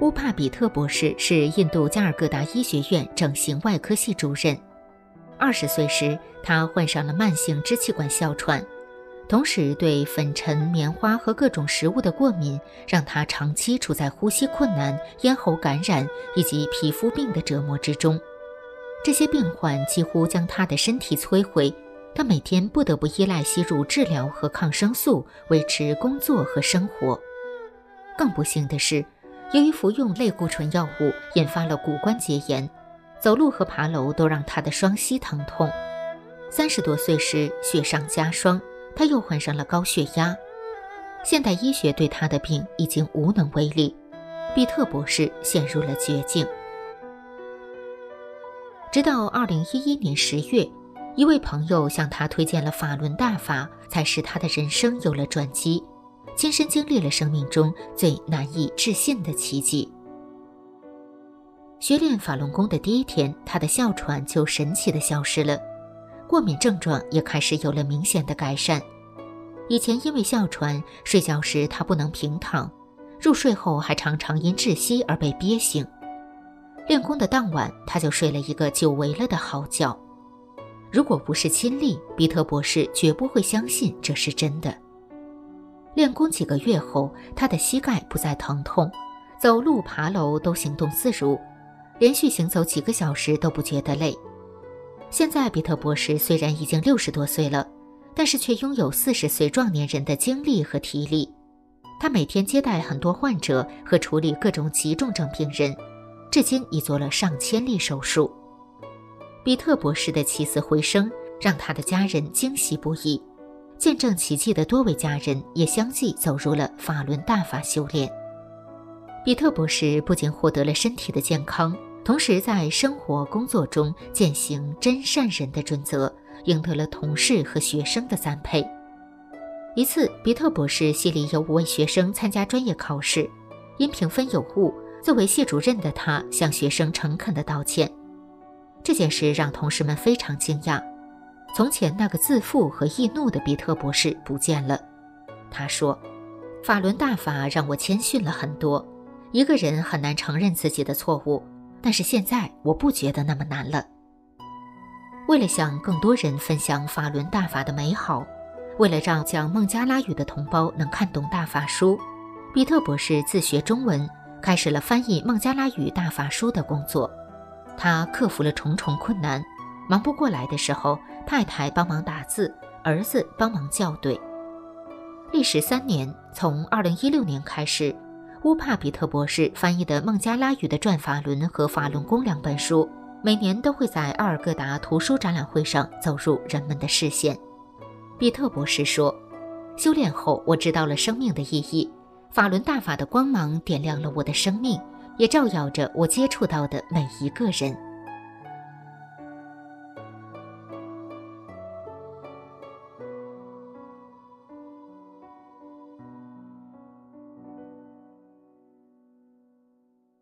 乌帕比特博士是印度加尔各答医学院整形外科系主任。二十岁时，他患上了慢性支气管哮喘，同时对粉尘、棉花和各种食物的过敏，让他长期处在呼吸困难、咽喉感染以及皮肤病的折磨之中。这些病患几乎将他的身体摧毁，他每天不得不依赖吸入治疗和抗生素维持工作和生活。更不幸的是，由于服用类固醇药物，引发了骨关节炎。走路和爬楼都让他的双膝疼痛。三十多岁时，雪上加霜，他又患上了高血压。现代医学对他的病已经无能为力，比特博士陷入了绝境。直到二零一一年十月，一位朋友向他推荐了法轮大法，才使他的人生有了转机，亲身经历了生命中最难以置信的奇迹。学练法轮功的第一天，他的哮喘就神奇的消失了，过敏症状也开始有了明显的改善。以前因为哮喘，睡觉时他不能平躺，入睡后还常常因窒息而被憋醒。练功的当晚，他就睡了一个久违了的好觉。如果不是亲历，比特博士绝不会相信这是真的。练功几个月后，他的膝盖不再疼痛，走路爬楼都行动自如。连续行走几个小时都不觉得累。现在，比特博士虽然已经六十多岁了，但是却拥有四十岁壮年人的精力和体力。他每天接待很多患者和处理各种急重症病人，至今已做了上千例手术。比特博士的起死回生让他的家人惊喜不已，见证奇迹的多位家人也相继走入了法轮大法修炼。比特博士不仅获得了身体的健康。同时，在生活工作中践行真善人的准则，赢得了同事和学生的赞佩。一次，比特博士系里有五位学生参加专业考试，因评分有误，作为系主任的他向学生诚恳地道歉。这件事让同事们非常惊讶。从前那个自负和易怒的比特博士不见了。他说：“法轮大法让我谦逊了很多。一个人很难承认自己的错误。”但是现在我不觉得那么难了。为了向更多人分享法轮大法的美好，为了让讲孟加拉语的同胞能看懂大法书，比特博士自学中文，开始了翻译孟加拉语大法书的工作。他克服了重重困难，忙不过来的时候，太太帮忙打字，儿子帮忙校对。历时三年，从二零一六年开始。乌帕比特博士翻译的孟加拉语的《转法轮》和《法轮功》两本书，每年都会在阿尔各达图书展览会上走入人们的视线。比特博士说：“修炼后，我知道了生命的意义，法轮大法的光芒点亮了我的生命，也照耀着我接触到的每一个人。”